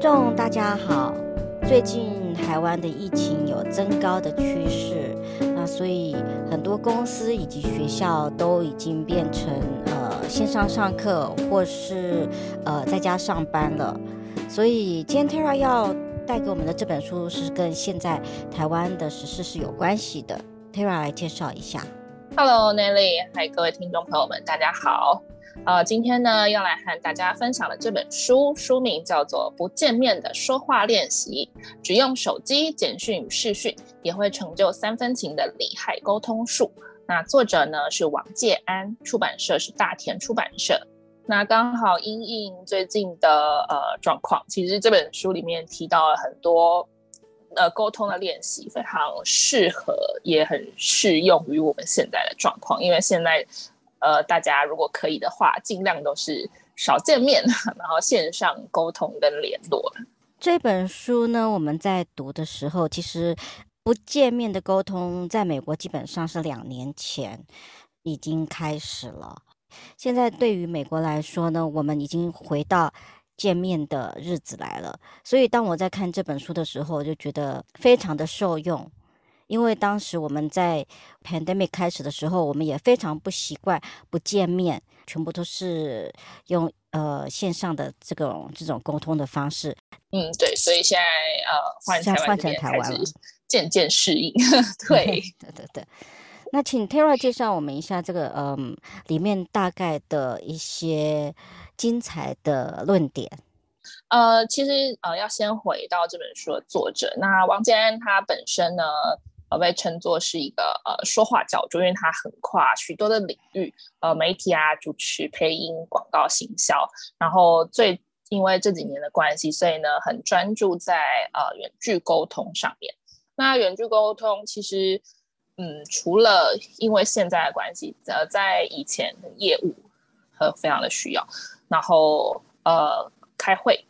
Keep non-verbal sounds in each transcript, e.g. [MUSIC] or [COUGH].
众大家好，最近台湾的疫情有增高的趋势，那所以很多公司以及学校都已经变成呃线上上课或是呃在家上班了。所以今天 Tara 要带给我们的这本书是跟现在台湾的时事是有关系的。Tara 来介绍一下。Hello Nelly，嗨，各位听众朋友们，大家好。呃，今天呢要来和大家分享的这本书，书名叫做《不见面的说话练习》，只用手机、简讯与视讯也会成就三分情的厉害沟通术。那作者呢是王介安，出版社是大田出版社。那刚好因应最近的呃状况，其实这本书里面提到了很多呃沟通的练习，非常适合也很适用于我们现在的状况，因为现在。呃，大家如果可以的话，尽量都是少见面，然后线上沟通跟联络。这本书呢，我们在读的时候，其实不见面的沟通，在美国基本上是两年前已经开始了。现在对于美国来说呢，我们已经回到见面的日子来了。所以当我在看这本书的时候，我就觉得非常的受用。因为当时我们在 pandemic 开始的时候，我们也非常不习惯不见面，全部都是用呃线上的这种这种沟通的方式。嗯，对，所以现在呃换现在换成台湾了，渐渐适应。[LAUGHS] 对对对对。那请 Tara 介绍我们一下这个嗯里面大概的一些精彩的论点。呃，其实呃要先回到这本书的作者，那王建安他本身呢。呃，被称作是一个呃说话教主，因为他横跨许多的领域，呃，媒体啊、主持、配音、广告、行销，然后最因为这几年的关系，所以呢，很专注在呃远距沟通上面。那远距沟通其实，嗯，除了因为现在的关系，呃，在以前的业务和非常的需要，然后呃开会，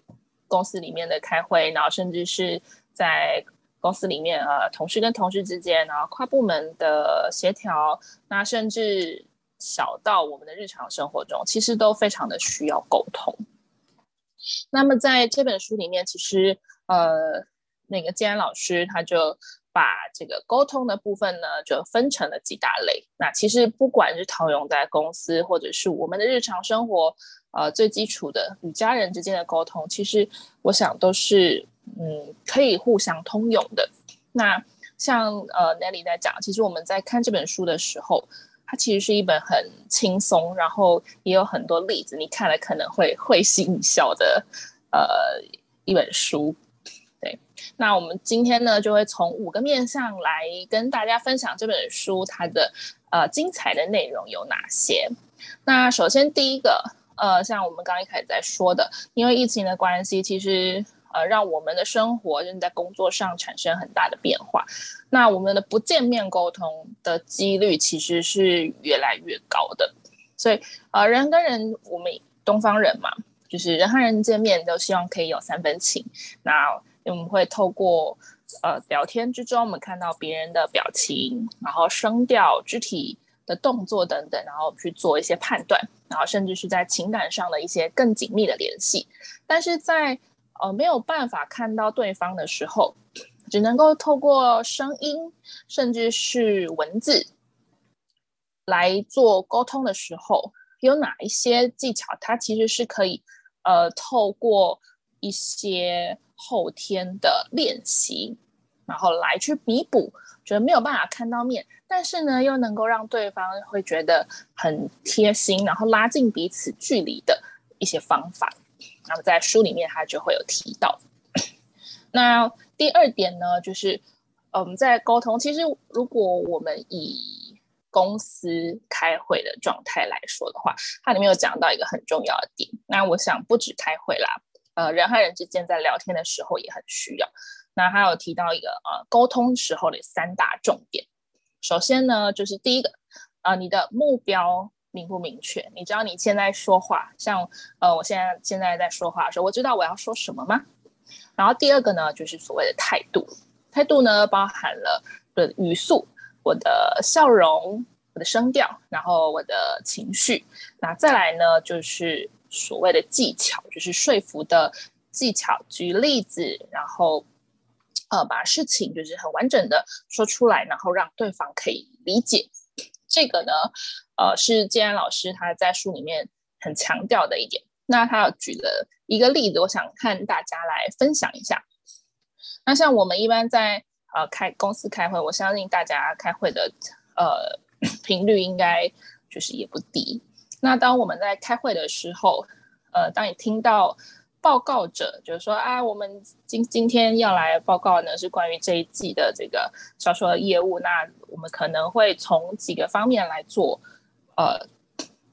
公司里面的开会，然后甚至是在。公司里面呃，同事跟同事之间，然后跨部门的协调，那甚至小到我们的日常生活中，其实都非常的需要沟通。那么在这本书里面，其实呃，那个建安老师他就把这个沟通的部分呢，就分成了几大类。那其实不管是套用在公司，或者是我们的日常生活，呃，最基础的与家人之间的沟通，其实我想都是。嗯，可以互相通用的。那像呃，Nelly 在讲，其实我们在看这本书的时候，它其实是一本很轻松，然后也有很多例子，你看了可能会会心一笑的呃一本书。对，那我们今天呢，就会从五个面向来跟大家分享这本书它的呃精彩的内容有哪些。那首先第一个，呃，像我们刚一开始在说的，因为疫情的关系，其实。呃，让我们的生活正在工作上产生很大的变化。那我们的不见面沟通的几率其实是越来越高的。所以，呃，人跟人，我们东方人嘛，就是人和人见面都希望可以有三分情。那我们会透过呃聊天之中，我们看到别人的表情，然后声调、肢体的动作等等，然后去做一些判断，然后甚至是在情感上的一些更紧密的联系。但是在呃，没有办法看到对方的时候，只能够透过声音，甚至是文字来做沟通的时候，有哪一些技巧？它其实是可以，呃，透过一些后天的练习，然后来去弥补，觉得没有办法看到面，但是呢，又能够让对方会觉得很贴心，然后拉近彼此距离的一些方法。那么在书里面，他就会有提到。那第二点呢，就是我们在沟通。其实，如果我们以公司开会的状态来说的话，它里面有讲到一个很重要的点。那我想不止开会啦，呃，人和人之间在聊天的时候也很需要。那还有提到一个呃，沟通时候的三大重点。首先呢，就是第一个，呃，你的目标。明不明确？你知道你现在说话，像呃，我现在现在在说话的时候，我知道我要说什么吗？然后第二个呢，就是所谓的态度。态度呢，包含了的语速、我的笑容、我的声调，然后我的情绪。那再来呢，就是所谓的技巧，就是说服的技巧举例子，然后呃把事情就是很完整的说出来，然后让对方可以理解。这个呢，呃，是建安老师他在书里面很强调的一点。那他举了一个例子，我想看大家来分享一下。那像我们一般在呃开公司开会，我相信大家开会的呃频率应该就是也不低。那当我们在开会的时候，呃，当你听到报告者就是说啊，我们今今天要来报告呢，是关于这一季的这个销售业务，那我们可能会从几个方面来做呃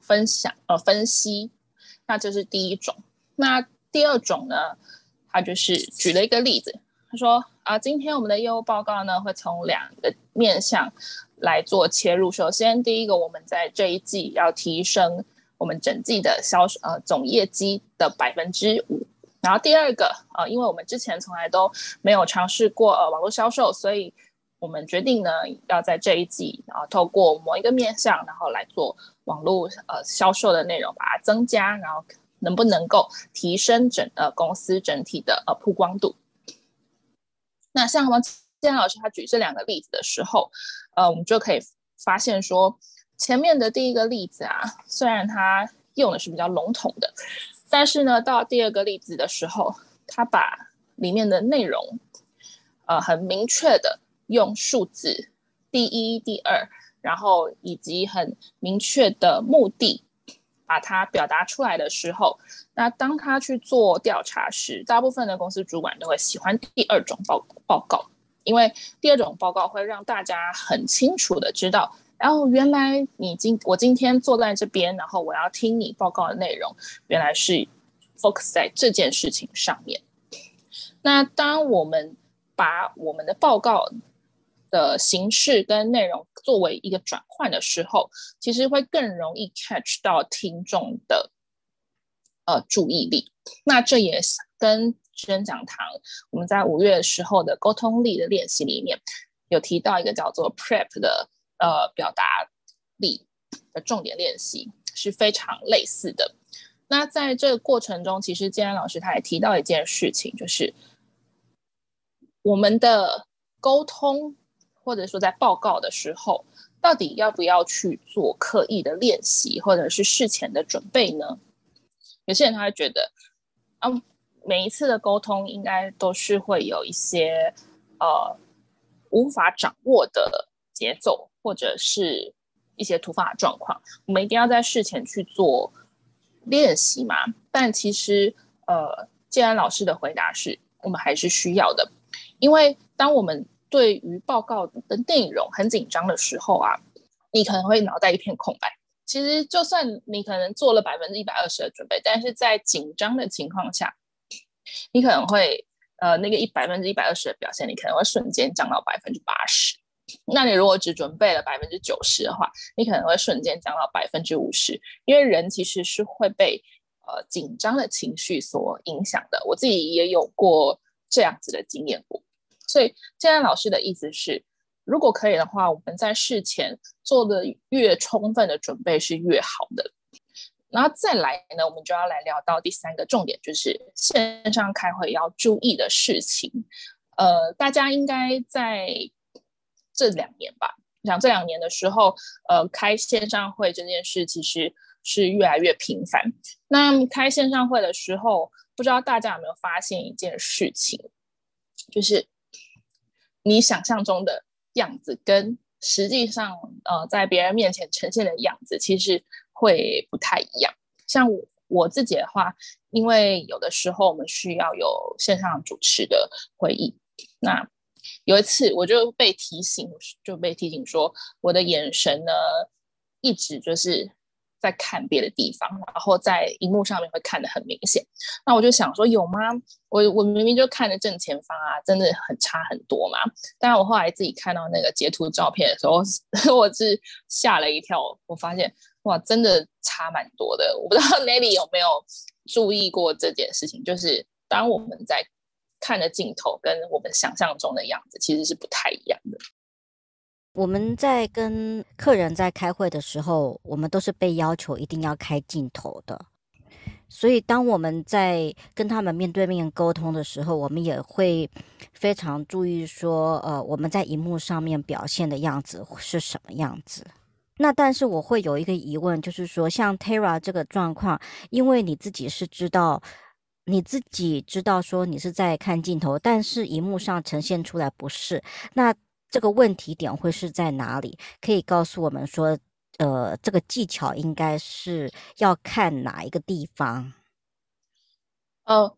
分享呃分析。那这是第一种。那第二种呢，他就是举了一个例子，他说啊，今天我们的业务报告呢，会从两个面向来做切入。首先，第一个，我们在这一季要提升。我们整季的销售呃总业绩的百分之五，然后第二个呃，因为我们之前从来都没有尝试过呃网络销售，所以我们决定呢要在这一季然后透过某一个面向，然后来做网络呃销售的内容，把它增加，然后能不能够提升整呃公司整体的呃曝光度？那像王建老师他举这两个例子的时候，呃，我们就可以发现说。前面的第一个例子啊，虽然他用的是比较笼统的，但是呢，到第二个例子的时候，他把里面的内容，呃，很明确的用数字，第一、第二，然后以及很明确的目的，把它表达出来的时候，那当他去做调查时，大部分的公司主管都会喜欢第二种报报告，因为第二种报告会让大家很清楚的知道。然后原来你今我今天坐在这边，然后我要听你报告的内容，原来是 focus 在这件事情上面。那当我们把我们的报告的形式跟内容作为一个转换的时候，其实会更容易 catch 到听众的呃注意力。那这也跟职人讲堂我们在五月时候的沟通力的练习里面有提到一个叫做 prep 的。呃，表达力的重点练习是非常类似的。那在这个过程中，其实建安老师他也提到一件事情，就是我们的沟通或者说在报告的时候，到底要不要去做刻意的练习，或者是事前的准备呢？有些人他会觉得，啊，每一次的沟通应该都是会有一些呃无法掌握的节奏。或者是一些突发状况，我们一定要在事前去做练习嘛？但其实，呃，建安老师的回答是我们还是需要的，因为当我们对于报告的内容很紧张的时候啊，你可能会脑袋一片空白。其实，就算你可能做了百分之一百二十的准备，但是在紧张的情况下，你可能会呃，那个一百分之一百二十的表现，你可能会瞬间降到百分之八十。那你如果只准备了百分之九十的话，你可能会瞬间降到百分之五十，因为人其实是会被呃紧张的情绪所影响的。我自己也有过这样子的经验过，所以现在老师的意思是，如果可以的话，我们在事前做的越充分的准备是越好的。然后再来呢，我们就要来聊到第三个重点，就是线上开会要注意的事情。呃，大家应该在。这两年吧，像这两年的时候，呃，开线上会这件事其实是越来越频繁。那开线上会的时候，不知道大家有没有发现一件事情，就是你想象中的样子跟实际上呃在别人面前呈现的样子，其实会不太一样。像我，我自己的话，因为有的时候我们需要有线上主持的会议，那。有一次，我就被提醒，就被提醒说，我的眼神呢，一直就是在看别的地方，然后在荧幕上面会看得很明显。那我就想说，有吗？我我明明就看着正前方啊，真的很差很多嘛。但是我后来自己看到那个截图照片的时候，[LAUGHS] 我是吓了一跳，我发现哇，真的差蛮多的。我不知道 [LAUGHS] Nelly 有没有注意过这件事情，就是当我们在。看的镜头跟我们想象中的样子其实是不太一样的。我们在跟客人在开会的时候，我们都是被要求一定要开镜头的。所以当我们在跟他们面对面沟通的时候，我们也会非常注意说，呃，我们在荧幕上面表现的样子是什么样子。那但是我会有一个疑问，就是说，像 Tara 这个状况，因为你自己是知道，你自己知道说你是在看镜头，但是荧幕上呈现出来不是，那这个问题点会是在哪里？可以告诉我们说，呃，这个技巧应该是要看哪一个地方？呃，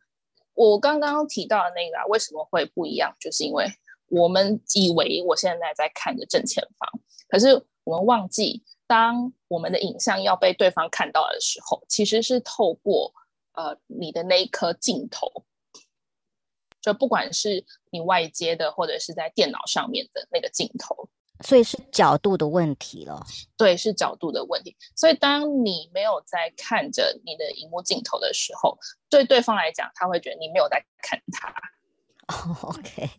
我刚刚提到的那个啊，为什么会不一样？就是因为我们以为我现在在看着正前方，可是。我们忘记，当我们的影像要被对方看到的时候，其实是透过呃你的那一颗镜头，就不管是你外接的，或者是在电脑上面的那个镜头，所以是角度的问题了。对，是角度的问题。所以当你没有在看着你的荧幕镜头的时候，对对方来讲，他会觉得你没有在看他。Oh, OK。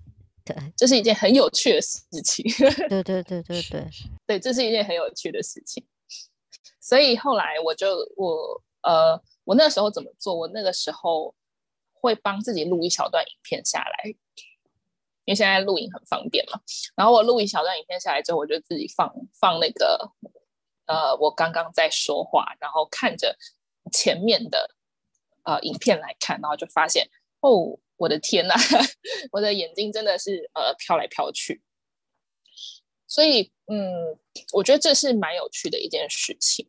对，这是一件很有趣的事情。[LAUGHS] 对对对对对，对，这是一件很有趣的事情。所以后来我就我呃，我那时候怎么做？我那个时候会帮自己录一小段影片下来，因为现在录影很方便嘛。然后我录一小段影片下来之后，我就自己放放那个呃，我刚刚在说话，然后看着前面的呃影片来看，然后就发现哦。我的天呐，[LAUGHS] 我的眼睛真的是呃飘来飘去，所以嗯，我觉得这是蛮有趣的一件事情，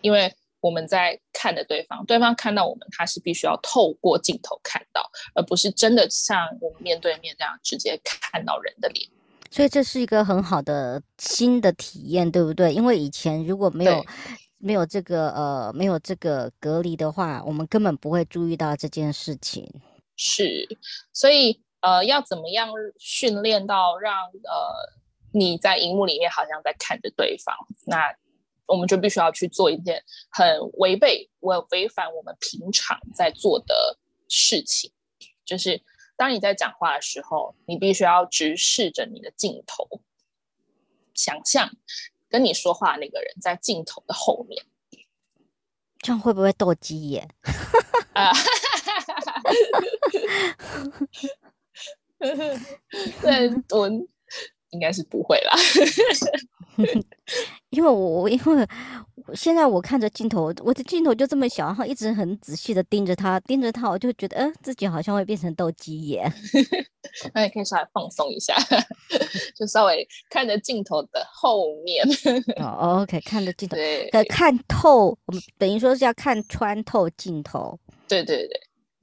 因为我们在看着对方，对方看到我们，他是必须要透过镜头看到，而不是真的像我们面对面这样直接看到人的脸。所以这是一个很好的新的体验，对不对？因为以前如果没有没有这个呃没有这个隔离的话，我们根本不会注意到这件事情。是，所以呃，要怎么样训练到让呃你在荧幕里面好像在看着对方？那我们就必须要去做一件很违背我违反我们平常在做的事情，就是当你在讲话的时候，你必须要直视着你的镜头，想象跟你说话的那个人在镜头的后面，这样会不会斗鸡眼？[LAUGHS] 啊。[LAUGHS] 对，我应该是不会啦，因为我我 [LAUGHS] 因为现在我看着镜头，我的镜头就这么小，然后一直很仔细的盯着他，盯着他，我就觉得，呃，自己好像会变成斗鸡眼。[LAUGHS] 那你可以稍微放松一下，[LAUGHS] 就稍微看着镜头的后面。哦，OK，看着镜头，对，看透，我们等于说是要看穿透镜头。对对对。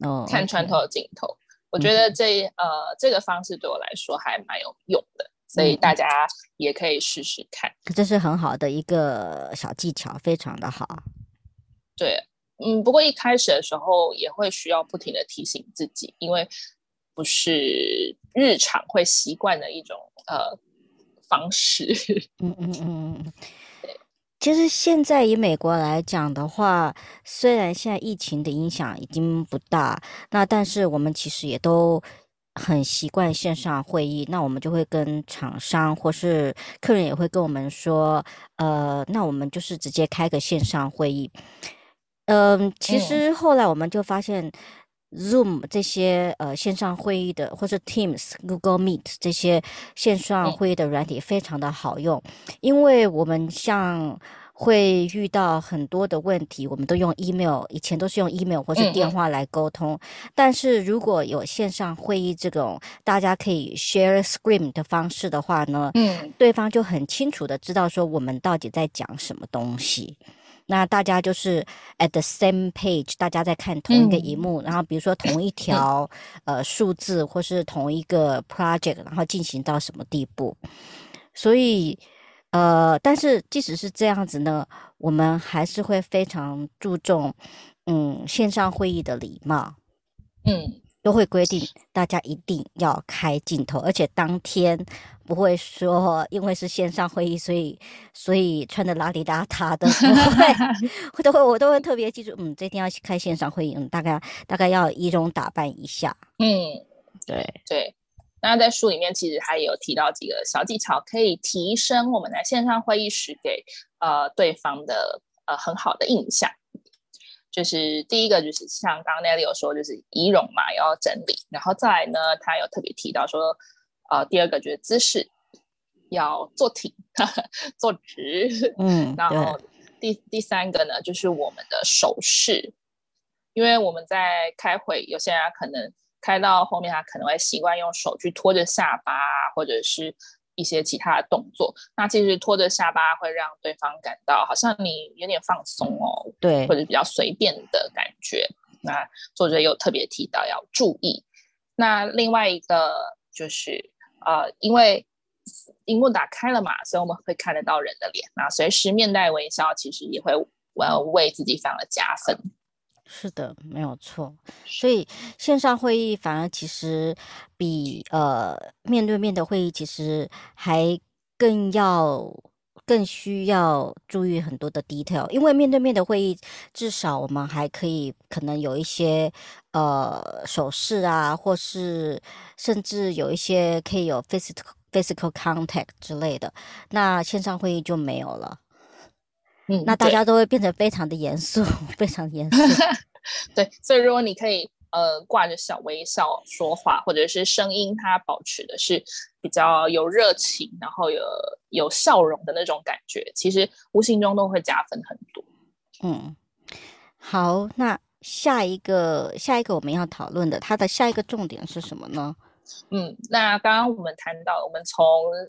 哦，oh, 看穿透镜头.我觉得这、嗯、呃这个方式对我来说还蛮有用的，所以大家也可以试试看。这是很好的一个小技巧，非常的好。对，嗯，不过一开始的时候也会需要不停的提醒自己，因为不是日常会习惯的一种呃方式。[LAUGHS] 嗯嗯嗯嗯。其实现在以美国来讲的话，虽然现在疫情的影响已经不大，那但是我们其实也都很习惯线上会议。那我们就会跟厂商或是客人也会跟我们说，呃，那我们就是直接开个线上会议。嗯、呃，其实后来我们就发现。Zoom 这些呃线上会议的，或是 Teams、Google Meet 这些线上会议的软体非常的好用，因为我们像会遇到很多的问题，我们都用 email，以前都是用 email 或是电话来沟通，但是如果有线上会议这种大家可以 share screen 的方式的话呢，嗯，对方就很清楚的知道说我们到底在讲什么东西。那大家就是 at the same page，大家在看同一个荧幕，嗯、然后比如说同一条、嗯、呃数字，或是同一个 project，然后进行到什么地步。所以呃，但是即使是这样子呢，我们还是会非常注重嗯线上会议的礼貌，嗯。都会规定大家一定要开镜头，而且当天不会说因为是线上会议，所以所以穿的邋里邋遢的，不会，[LAUGHS] 都会我都会特别记住，嗯，这天要开线上会议，嗯，大概大概要仪容打扮一下，嗯，对对。那在书里面其实他也有提到几个小技巧，可以提升我们在线上会议时给呃对方的呃很好的印象。就是第一个就是像刚刚 Nelly 有说，就是仪容嘛要整理，然后再来呢，他有特别提到说，呃，第二个就是姿势要坐挺、呵 [LAUGHS] 呵坐直，嗯，然后第第三个呢，就是我们的手势，因为我们在开会，有些人可能开到后面，他可能会习惯用手去托着下巴，或者是。一些其他的动作，那其实拖着下巴会让对方感到好像你有点放松哦，对，或者比较随便的感觉。那作者有特别提到要注意。那另外一个就是呃，因为荧幕打开了嘛，所以我们会看得到人的脸，那随时面带微笑，其实也会我要为自己非常的加分。是的，没有错。所以线上会议反而其实比呃面对面的会议其实还更要更需要注意很多的 detail，因为面对面的会议至少我们还可以可能有一些呃手势啊，或是甚至有一些可以有 physical physical contact 之类的。那线上会议就没有了。嗯，那大家都会变得非常的严肃，非常严肃。[LAUGHS] 对，所以如果你可以呃挂着小微笑说话，或者是声音它保持的是比较有热情，然后有有笑容的那种感觉，其实无形中都会加分很多。嗯，好，那下一个下一个我们要讨论的，它的下一个重点是什么呢？嗯，那刚刚我们谈到，我们从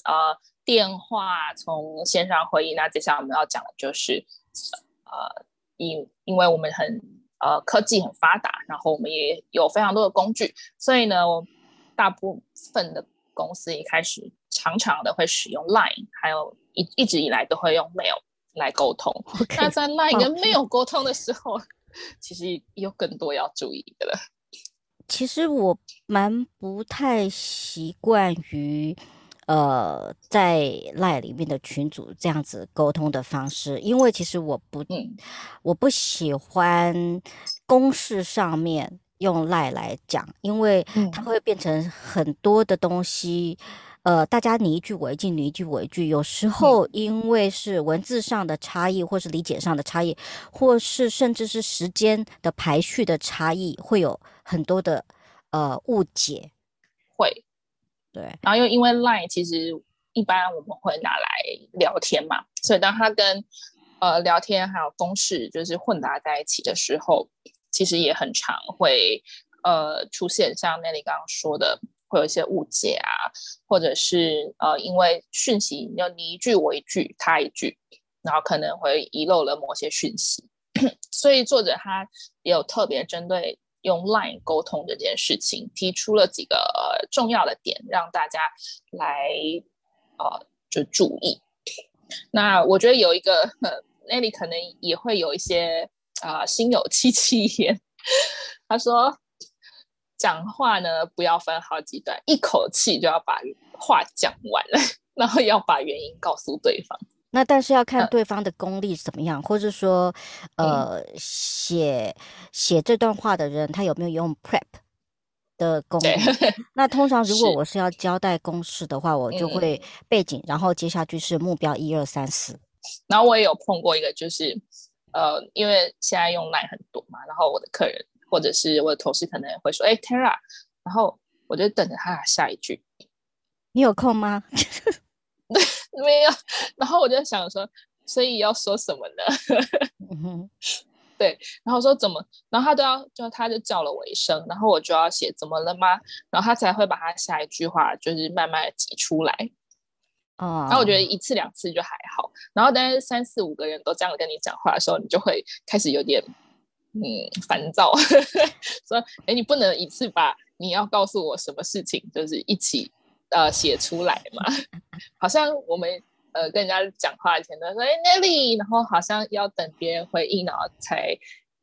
呃电话，从线上会议，那接下来我们要讲的就是呃，因因为我们很呃科技很发达，然后我们也有非常多的工具，所以呢，我大部分的公司一开始常常的会使用 Line，还有一一直以来都会用 Mail 来沟通。Okay. 那在 Line 跟 Mail 沟通的时候，其实有更多要注意的了。其实我蛮不太习惯于，呃，在 LINE 里面的群组这样子沟通的方式，因为其实我不，嗯、我不喜欢公式上面用 LINE 来讲，因为它会变成很多的东西。嗯呃，大家你一句我一句，你一句我一句，有时候因为是文字上的差异，或是理解上的差异，或是甚至是时间的排序的差异，会有很多的呃误解。会，对。然后又因为 Line 其实一般我们会拿来聊天嘛，所以当它跟呃聊天还有公式就是混杂在一起的时候，其实也很常会呃出现像 Nelly 刚刚说的。会有一些误解啊，或者是呃，因为讯息要你一句我一句他一句，然后可能会遗漏了某些讯息，[COUGHS] 所以作者他也有特别针对用 Line 沟通这件事情，提出了几个、呃、重要的点，让大家来呃就注意。那我觉得有一个 [LAUGHS] Nelly 可能也会有一些啊、心有戚戚焉，[LAUGHS] 他说。讲话呢，不要分好几段，一口气就要把话讲完了，[LAUGHS] 然后要把原因告诉对方。那但是要看对方的功力怎么样，嗯、或者说，呃，写写这段话的人他有没有用 prep 的功力？[LAUGHS] 那通常如果我是要交代公式的话，我就会背景，嗯、然后接下去是目标一二三四。然后我也有碰过一个，就是呃，因为现在用 Line 很多嘛，然后我的客人。或者是我的同事可能会说：“哎，Tara。”然后我就等着他下一句。你有空吗？对，[LAUGHS] 没有。然后我就想说，所以要说什么呢？嗯。[LAUGHS] 对，然后说怎么？然后他都要，就他就叫了我一声，然后我就要写怎么了吗？然后他才会把他下一句话就是慢慢的挤出来。啊。然后我觉得一次两次就还好，然后但是三四五个人都这样跟你讲话的时候，你就会开始有点。嗯，烦躁，[LAUGHS] 说，哎，你不能一次把你要告诉我什么事情，就是一起呃写出来嘛？[LAUGHS] 好像我们呃跟人家讲话以前都说，哎，Nelly，然后好像要等别人回应，然后才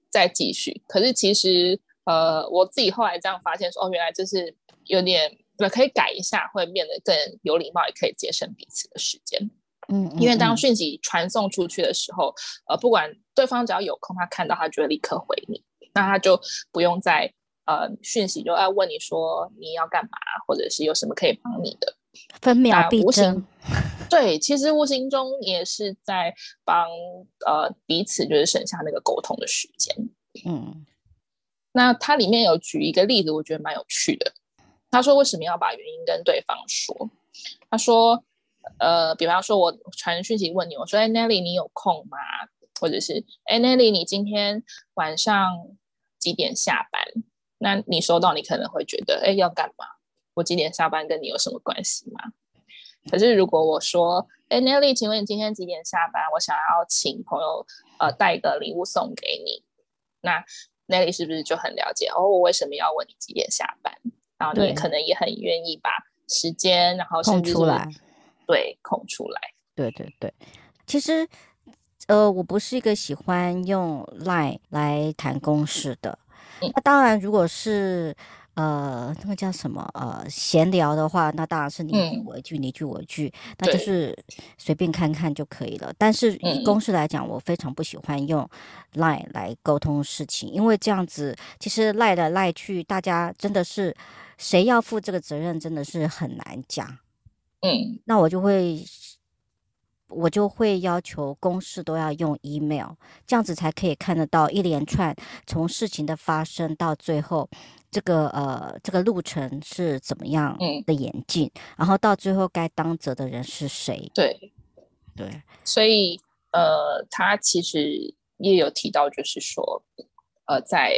再继续。可是其实呃我自己后来这样发现说，哦，原来就是有点，可以改一下，会变得更有礼貌，也可以节省彼此的时间。嗯，因为当讯息传送出去的时候，呃，不管对方只要有空，他看到他就会立刻回你，那他就不用再呃讯息就要问你说你要干嘛，或者是有什么可以帮你的，分秒必争。[LAUGHS] 对，其实无形中也是在帮呃彼此就是省下那个沟通的时间。嗯，那它里面有举一个例子，我觉得蛮有趣的。他说为什么要把原因跟对方说？他说，呃，比方说我传讯息问你，我说，哎，Nelly，你有空吗？或者是，哎，Nelly，你今天晚上几点下班？那你收到，你可能会觉得，哎，要干嘛？我几点下班跟你有什么关系吗？可是如果我说，哎，Nelly，请问你今天几点下班？我想要请朋友呃带个礼物送给你，那 Nelly 是不是就很了解？哦，我为什么要问你几点下班？然后你可能也很愿意把时间，然后空出来，对，空出来，对对对。其实，呃，我不是一个喜欢用 Line 来谈公事的。那、嗯、当然，如果是。呃，那个叫什么？呃，闲聊的话，那当然是你一句我一句，你一句我一句，那就是随便看看就可以了。但是以公事来讲，我非常不喜欢用 Line 来沟通事情，因为这样子其实赖来赖去，大家真的是谁要负这个责任，真的是很难讲。嗯，那我就会。我就会要求公事都要用 email，这样子才可以看得到一连串从事情的发生到最后，这个呃这个路程是怎么样的演进，嗯、然后到最后该当责的人是谁？对，对，所以呃，他其实也有提到，就是说，呃，在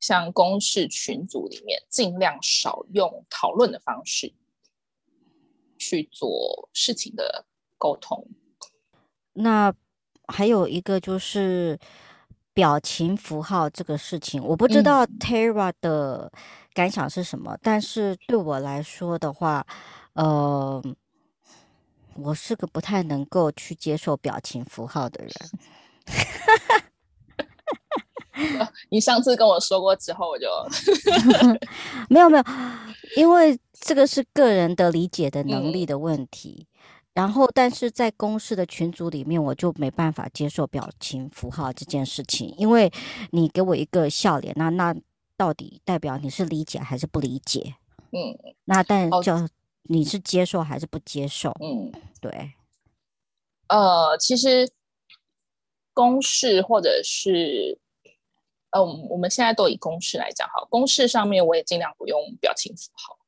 像公事群组里面，尽量少用讨论的方式去做事情的沟通。那还有一个就是表情符号这个事情，我不知道 Tara 的感想是什么，嗯、但是对我来说的话，呃，我是个不太能够去接受表情符号的人。你上次跟我说过之后，我就 [LAUGHS] 没有没有，因为这个是个人的理解的能力的问题。嗯然后，但是在公式的群组里面，我就没办法接受表情符号这件事情，因为你给我一个笑脸，那那到底代表你是理解还是不理解？嗯，那但就你是接受还是不接受？嗯，对。呃，其实公式或者是呃，我们现在都以公式来讲，好，公式上面我也尽量不用表情符号，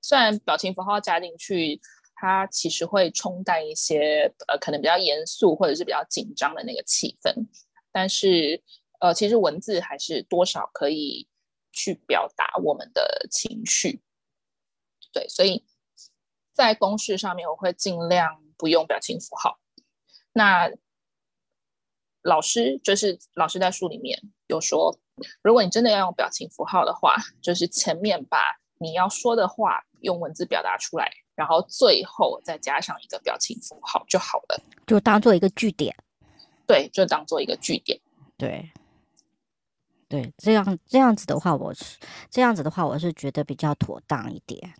虽然表情符号加进去。它其实会冲淡一些呃，可能比较严肃或者是比较紧张的那个气氛，但是呃，其实文字还是多少可以去表达我们的情绪。对，所以在公式上面，我会尽量不用表情符号。那老师就是老师在书里面有说，如果你真的要用表情符号的话，就是前面把你要说的话用文字表达出来。然后最后再加上一个表情符号就好了，就当做一个句点。对，就当做一个句点。对，对，这样这样子的话，我是这样子的话，我是觉得比较妥当一点。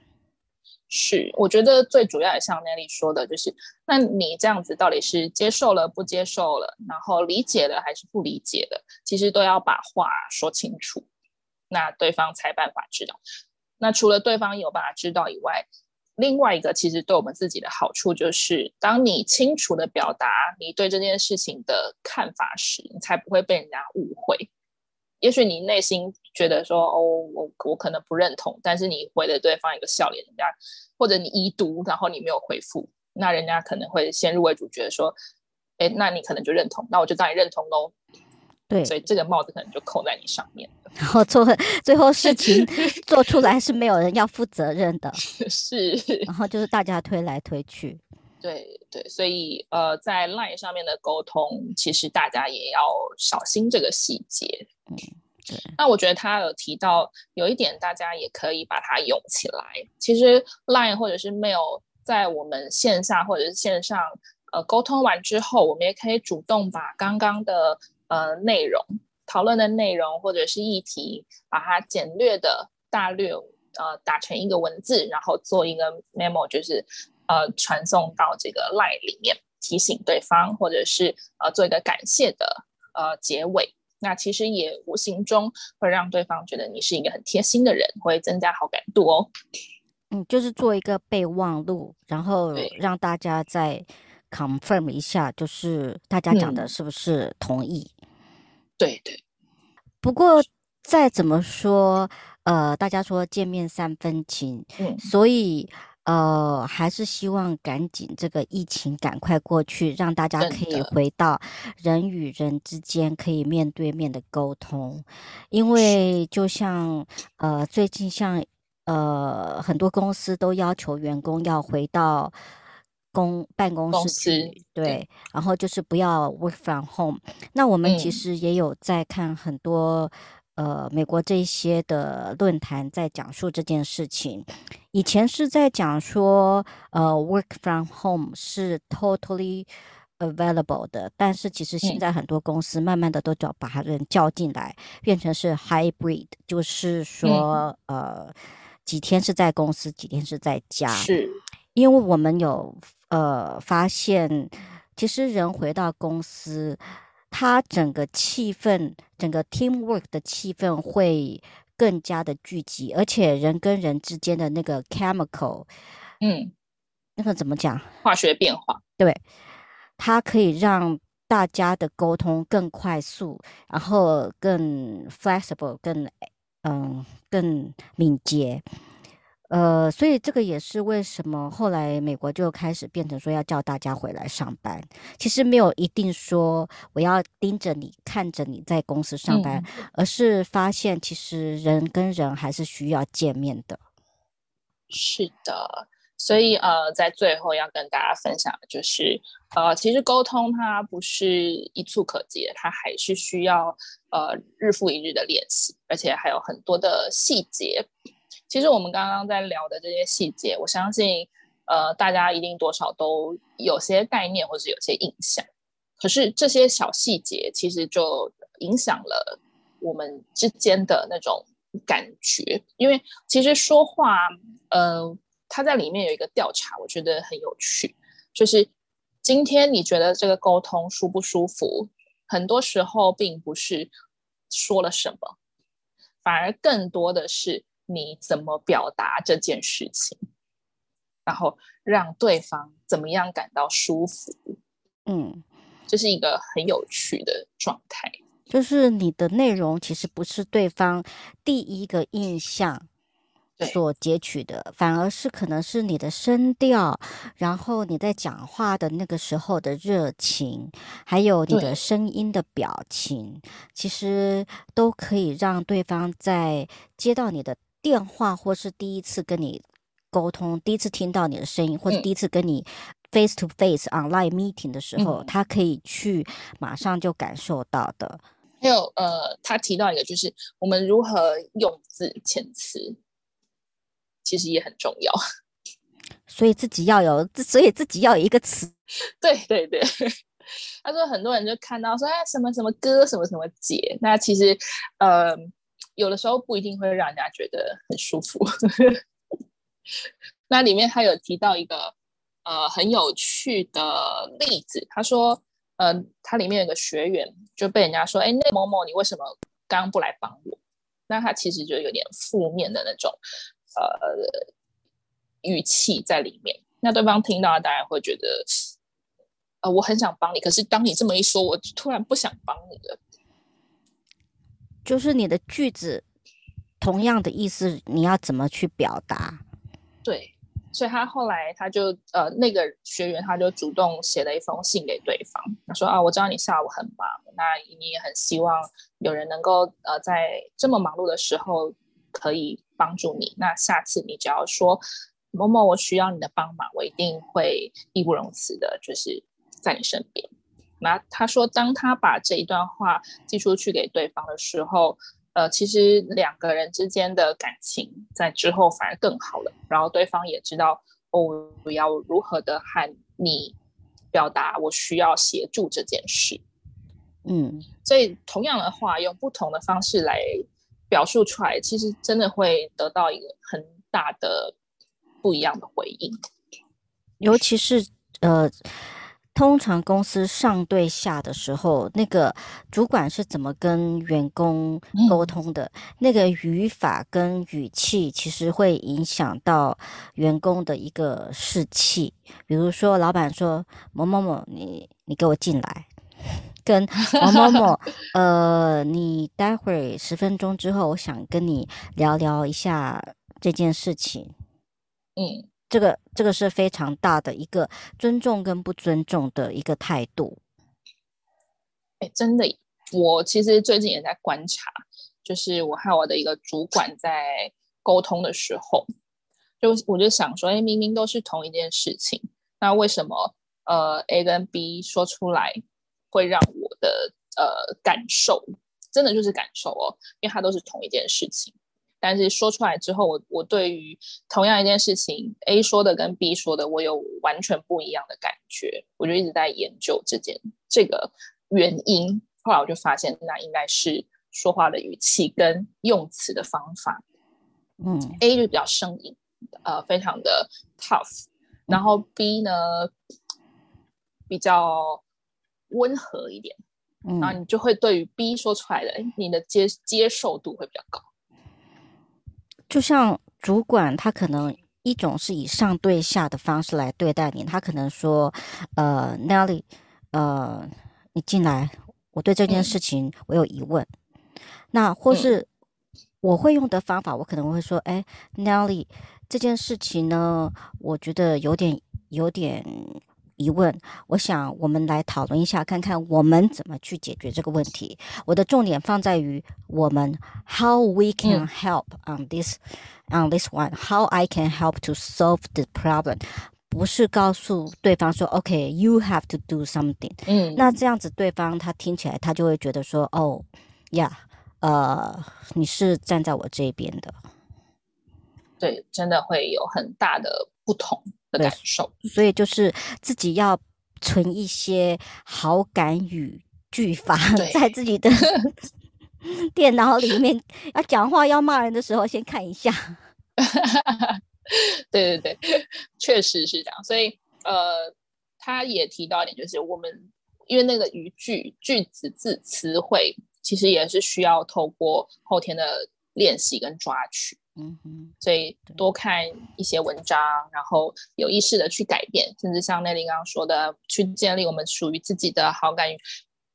是，我觉得最主要也像 Nelly 说的，就是那你这样子到底是接受了不接受了，然后理解了还是不理解的，其实都要把话说清楚，那对方才办法知道。那除了对方有办法知道以外，另外一个，其实对我们自己的好处就是，当你清楚的表达你对这件事情的看法时，你才不会被人家误会。也许你内心觉得说，哦，我我可能不认同，但是你回了对方一个笑脸，人家或者你已读，然后你没有回复，那人家可能会先入为主，觉得说，哎，那你可能就认同，那我就当你认同喽。对，所以这个帽子可能就扣在你上面。[LAUGHS] 然后做 [LAUGHS] 最后事情 [LAUGHS] 做出来是没有人要负责任的，是。然后就是大家推来推去。对对，所以呃，在 LINE 上面的沟通，其实大家也要小心这个细节。嗯，对。那我觉得他有提到有一点，大家也可以把它用起来。其实 LINE 或者是 Mail 在我们线下或者是线上呃沟通完之后，我们也可以主动把刚刚的呃内容。讨论的内容或者是议题，把它简略的大略呃打成一个文字，然后做一个 memo，就是呃传送到这个 line 里面，提醒对方，或者是呃做一个感谢的呃结尾。那其实也无形中会让对方觉得你是一个很贴心的人，会增加好感度哦。嗯，就是做一个备忘录，然后让大家再 confirm 一下，就是大家讲的是不是同意？对对，不过再怎么说，呃，大家说见面三分情，嗯，所以呃，还是希望赶紧这个疫情赶快过去，让大家可以回到人与人之间可以面对面的沟通。因为就像呃，最近像呃，很多公司都要求员工要回到。公办公室去，对，对，然后就是不要 work from home。那我们其实也有在看很多、嗯、呃美国这些的论坛，在讲述这件事情。以前是在讲说，呃，work from home 是 totally available 的，但是其实现在很多公司慢慢的都叫把人叫进来，嗯、变成是 hybrid，就是说、嗯，呃，几天是在公司，几天是在家。是，因为我们有。呃，发现其实人回到公司，他整个气氛，整个 teamwork 的气氛会更加的聚集，而且人跟人之间的那个 chemical，嗯，那个怎么讲？化学变化，对，它可以让大家的沟通更快速，然后更 flexible，更嗯，更敏捷。呃，所以这个也是为什么后来美国就开始变成说要叫大家回来上班。其实没有一定说我要盯着你看着你在公司上班，嗯，而是发现其实人跟人还是需要见面的。是的，所以呃，在最后要跟大家分享的就是，呃，其实沟通它不是一蹴可及的，它还是需要呃日复一日的练习，而且还有很多的细节。其实我们刚刚在聊的这些细节，我相信，呃，大家一定多少都有些概念或者有些印象。可是这些小细节其实就影响了我们之间的那种感觉。因为其实说话，呃，他在里面有一个调查，我觉得很有趣，就是今天你觉得这个沟通舒不舒服？很多时候并不是说了什么，反而更多的是。你怎么表达这件事情，然后让对方怎么样感到舒服？嗯，这是一个很有趣的状态。就是你的内容其实不是对方第一个印象所截取的，反而是可能是你的声调，然后你在讲话的那个时候的热情，还有你的声音的表情，其实都可以让对方在接到你的。电话或是第一次跟你沟通，第一次听到你的声音，或者第一次跟你 face to face online meeting 的时候，嗯，他可以去马上就感受到的。还有呃，他提到一个就是我们如何用字遣词，其实也很重要。[LAUGHS] 所以自己要有，所以自己要有一个词。对对对，[LAUGHS] 他说很多人就看到说哎什么什么哥什么什么姐，那其实呃。有的时候不一定会让人家觉得很舒服。[LAUGHS] 那里面他有提到一个呃很有趣的例子，他说，呃，他里面有个学员就被人家说，哎，那某某你为什么刚刚不来帮我？那他其实就有点负面的那种呃语气在里面。那对方听到当然会觉得，呃，我很想帮你，可是当你这么一说，我突然不想帮你了。就是你的句子同样的意思，你要怎么去表达？对，所以他后来他就呃，那个学员他就主动写了一封信给对方，他说啊，我知道你下午很忙，那你也很希望有人能够呃在这么忙碌的时候可以帮助你。那下次你只要说某某，我需要你的帮忙，我一定会义不容辞的，就是在你身边。那他说，当他把这一段话寄出去给对方的时候，呃，其实两个人之间的感情在之后反而更好了。然后对方也知道，哦，我要如何的和你表达我需要协助这件事。嗯，所以同样的话，用不同的方式来表述出来，其实真的会得到一个很大的不一样的回应。尤其是呃。通常公司上对下的时候，那个主管是怎么跟员工沟通的？嗯，那个语法跟语气其实会影响到员工的一个士气。比如说，老板说：“某某某，你你给我进来。[LAUGHS] ”跟王某某，[LAUGHS] 呃，你待会儿十分钟之后，我想跟你聊聊一下这件事情。嗯，这个这个是非常大的一个尊重跟不尊重的一个态度。哎，真的，我其实最近也在观察，就是我和我的一个主管在沟通的时候，就我就想说，哎，明明都是同一件事情，那为什么呃 A 跟 B 说出来会让我的呃感受真的就是感受哦，因为它都是同一件事情。但是说出来之后，我我对于同样一件事情，A 说的跟 B 说的，我有完全不一样的感觉。我就一直在研究这件这个原因。后来我就发现，那应该是说话的语气跟用词的方法。嗯，A 就比较生硬，呃，非常的 tough。然后 B 呢，比较温和一点。然后你就会对于 B 说出来的，哎，你的接接受度会比较高。就像主管，他可能一种是以上对下的方式来对待你，他可能说：“呃，Nelly，呃，你进来，我对这件事情我有疑问。嗯”那或是我会用的方法，我可能会说：“哎，Nelly，这件事情呢，我觉得有点有点。”疑问，我想我们来讨论一下，看看我们怎么去解决这个问题。我的重点放在于我们，how we can help on this、嗯、on this one，how I can help to solve the problem，不是告诉对方说，OK，you、okay, have to do something。嗯，那这样子对方他听起来他就会觉得说，哦，呀，呃，你是站在我这边的。对，真的会有很大的不同。的感受，所以就是自己要存一些好感与句法在自己的 [LAUGHS] 电脑里面，要讲话要骂人的时候先看一下。[LAUGHS] 对对对，确实是这样。所以呃，他也提到一点，就是我们因为那个语句、句子、字词汇，其实也是需要透过后天的练习跟抓取。嗯哼，所以多看一些文章，然后有意识的去改变，甚至像内琳刚刚说的，去建立我们属于自己的好感语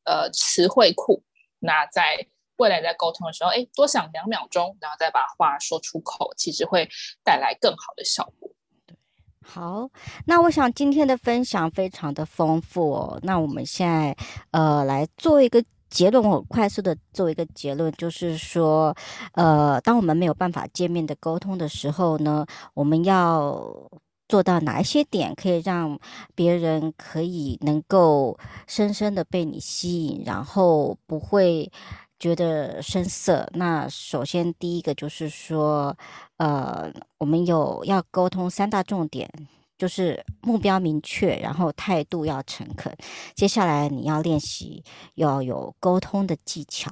呃词汇库。那在未来在沟通的时候，哎，多想两秒钟，然后再把话说出口，其实会带来更好的效果。对，好，那我想今天的分享非常的丰富哦。那我们现在呃来做一个。结论，我快速的做一个结论，就是说，呃，当我们没有办法见面的沟通的时候呢，我们要做到哪一些点，可以让别人可以能够深深的被你吸引，然后不会觉得生涩。那首先第一个就是说，呃，我们有要沟通三大重点。就是目标明确，然后态度要诚恳。接下来你要练习要有沟通的技巧。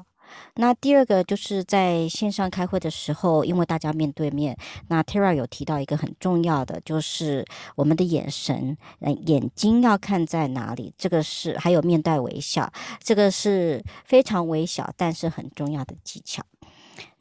那第二个就是在线上开会的时候，因为大家面对面，那 Tara 有提到一个很重要的，就是我们的眼神，眼睛要看在哪里，这个是还有面带微笑，这个是非常微小但是很重要的技巧。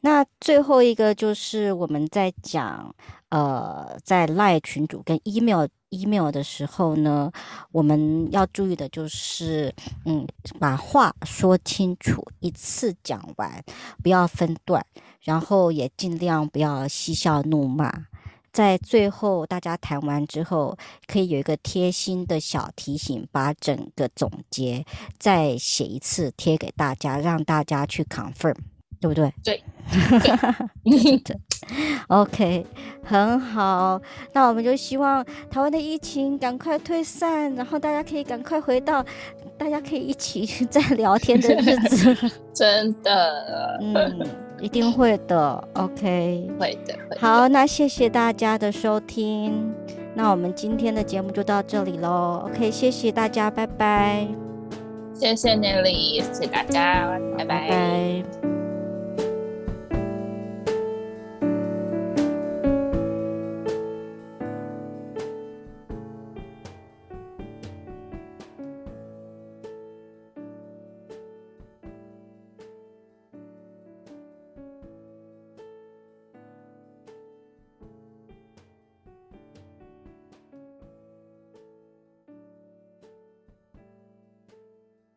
那最后一个就是我们在讲。呃，在 LINE 群组跟 email email 的时候呢，我们要注意的就是，嗯，把话说清楚，一次讲完，不要分段，然后也尽量不要嬉笑怒骂。在最后大家谈完之后，可以有一个贴心的小提醒，把整个总结再写一次贴给大家，让大家去 confirm。对不对？对，[LAUGHS] 对，[LAUGHS] OK，很好。那我们就希望台湾的疫情赶快退散，然后大家可以赶快回到大家可以一起在聊天的日子。[LAUGHS] 真的，嗯，一定会的。OK，会的，会的。好，那谢谢大家的收听。那我们今天的节目就到这里喽。OK，谢谢大家，拜拜。谢谢 Nelly，谢谢大家，拜拜。拜拜。